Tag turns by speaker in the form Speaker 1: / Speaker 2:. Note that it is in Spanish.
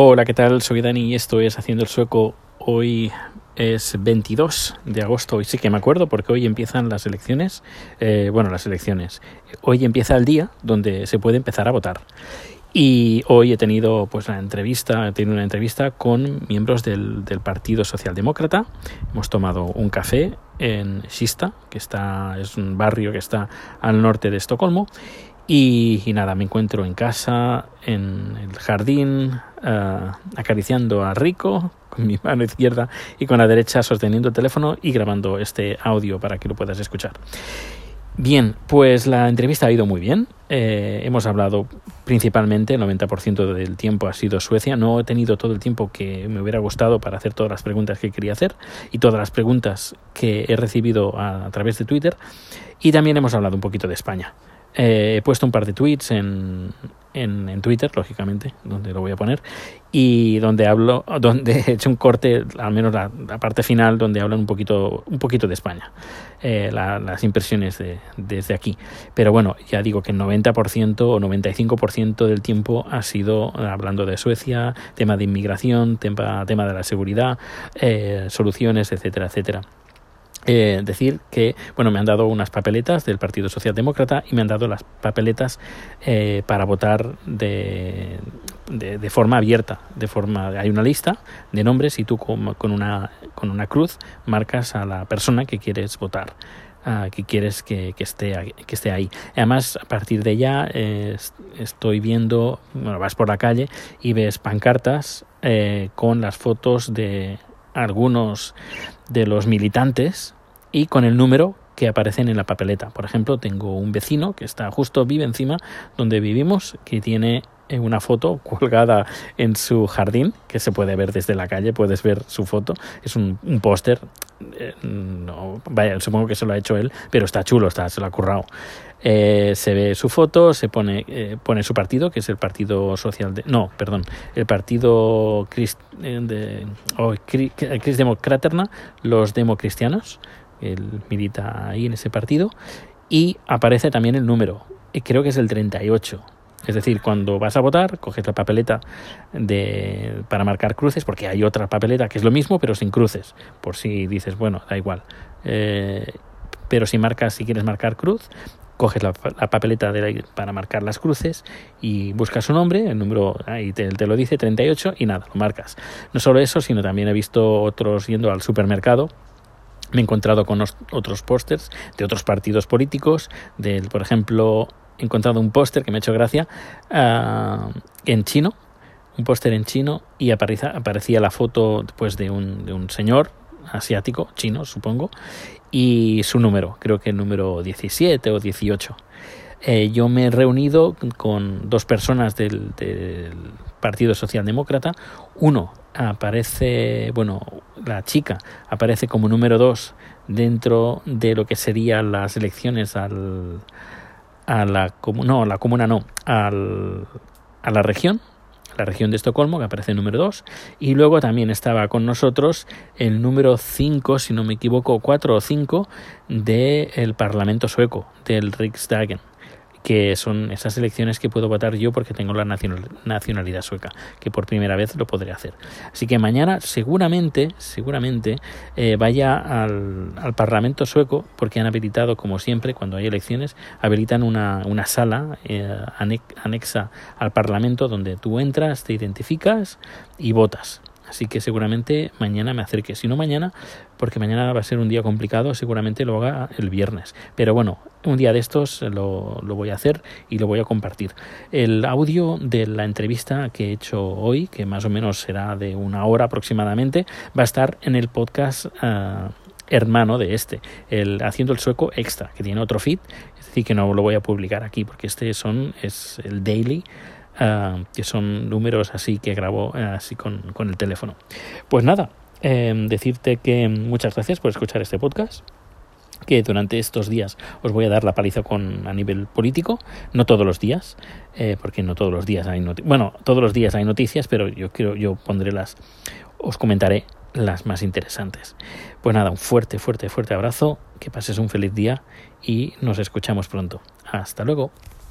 Speaker 1: Hola, ¿qué tal? Soy Dani y esto es Haciendo el Sueco. Hoy es 22 de agosto y sí que me acuerdo porque hoy empiezan las elecciones. Eh, bueno, las elecciones. Hoy empieza el día donde se puede empezar a votar. Y hoy he tenido pues la entrevista, he tenido una entrevista con miembros del, del Partido Socialdemócrata. Hemos tomado un café en Sista, que está, es un barrio que está al norte de Estocolmo. Y, nada, me encuentro en casa, en el jardín, uh, acariciando a Rico con mi mano izquierda y con la derecha sosteniendo el teléfono y grabando este audio para que lo puedas escuchar. Bien, pues la entrevista ha ido muy bien. Eh, hemos hablado principalmente, el 90% del tiempo ha sido Suecia. No he tenido todo el tiempo que me hubiera gustado para hacer todas las preguntas que quería hacer y todas las preguntas que he recibido a través de Twitter. Y también hemos hablado un poquito de España. Eh, he puesto un par de tweets en, en, en, Twitter, lógicamente, donde lo voy a poner, y donde hablo, donde he hecho un corte, al menos la, parte final, donde hablan un poquito, un poquito de España, eh, la, las impresiones de, desde aquí. Pero bueno, ya digo que el 90% o 95% del tiempo ha sido hablando de Suecia, tema de inmigración, tema, tema de la seguridad, eh, soluciones, etcétera, etcétera. Eh, decir que bueno me han dado unas papeletas del Partido Socialdemócrata y me han dado las papeletas eh, para votar de, de, forma abierta de forma hay una lista de nombres y tú con, con, una con una cruz marcas a la persona que quieres votar que quieres que, que, esté que esté ahí. Además a partir de ya eh, estoy viendo bueno vas por la calle y ves pancartas eh, con las fotos de algunos de los militantes y con el número que aparecen en la papeleta. Por ejemplo, tengo un vecino que está justo, vive encima donde vivimos, que tiene una foto colgada en su jardín, que se puede ver desde la calle, puedes ver su foto. Es un, un póster, eh, vaya, supongo que se lo ha hecho él, pero está chulo, está, se lo ha currado. Eh, se ve su foto, se pone, eh, pone su partido, que es el Partido Social de, no, perdón, el Partido Christ, de, oh, los democristianos, él milita ahí en ese partido, y aparece también el número, creo que es el 38. Es decir, cuando vas a votar, coges la papeleta de, para marcar cruces, porque hay otra papeleta que es lo mismo, pero sin cruces, por si dices, bueno, da igual. Eh, pero si marcas, si quieres marcar cruz, coges la, papeleta para marcar las cruces y buscas su nombre, el número ahí te, lo dice, 38, y nada, lo marcas. No solo eso, sino también he visto otros yendo al supermercado. Me he encontrado con otros pósters de otros partidos políticos, del, por ejemplo, he encontrado un póster que me ha hecho gracia uh, en chino, un póster en chino, y aparecía, aparecía la foto pues, de, un, de un señor asiático, chino, supongo, y su número, creo que el número 17 o 18. Eh, yo me he reunido con dos personas del, del Partido Socialdemócrata. Uno aparece, bueno, la chica aparece como número dos dentro de lo que serían las elecciones al, a la no, la comuna no, al, a la región, la región de Estocolmo, que aparece número 2, y luego también estaba con nosotros el número 5, si no me equivoco, 4 o 5 del Parlamento sueco, del Riksdagen que son esas elecciones que puedo votar yo porque tengo la nacionalidad sueca, que por primera vez lo podré hacer. Así que mañana seguramente, seguramente eh, vaya al, al, Parlamento sueco porque han habilitado, como siempre, cuando hay elecciones, habilitan una, una sala eh, anexa al Parlamento donde tú entras, te identificas y votas. Así que seguramente mañana me acerque. Si no mañana, porque mañana va a ser un día complicado, seguramente lo haga el viernes. Pero bueno, un día de estos lo, lo, voy a hacer y lo voy a compartir. El audio de la entrevista que he hecho hoy, que más o menos será de una hora aproximadamente, va a estar en el podcast uh, hermano de este, el Haciendo el Sueco Extra, que tiene otro feed, es decir, que no lo voy a publicar aquí porque este son, es el daily. Uh, que son números así que grabo uh, así con, con, el teléfono. Pues nada, eh, decirte que muchas gracias por escuchar este podcast que durante estos días os voy a dar la paliza con a nivel político, no todos los días, eh, porque no todos los días hay noticias, bueno, todos los días hay noticias, pero yo quiero, yo pondré las, os comentaré las más interesantes. Pues nada, un fuerte, fuerte, fuerte abrazo, que pases un feliz día y nos escuchamos pronto. Hasta luego.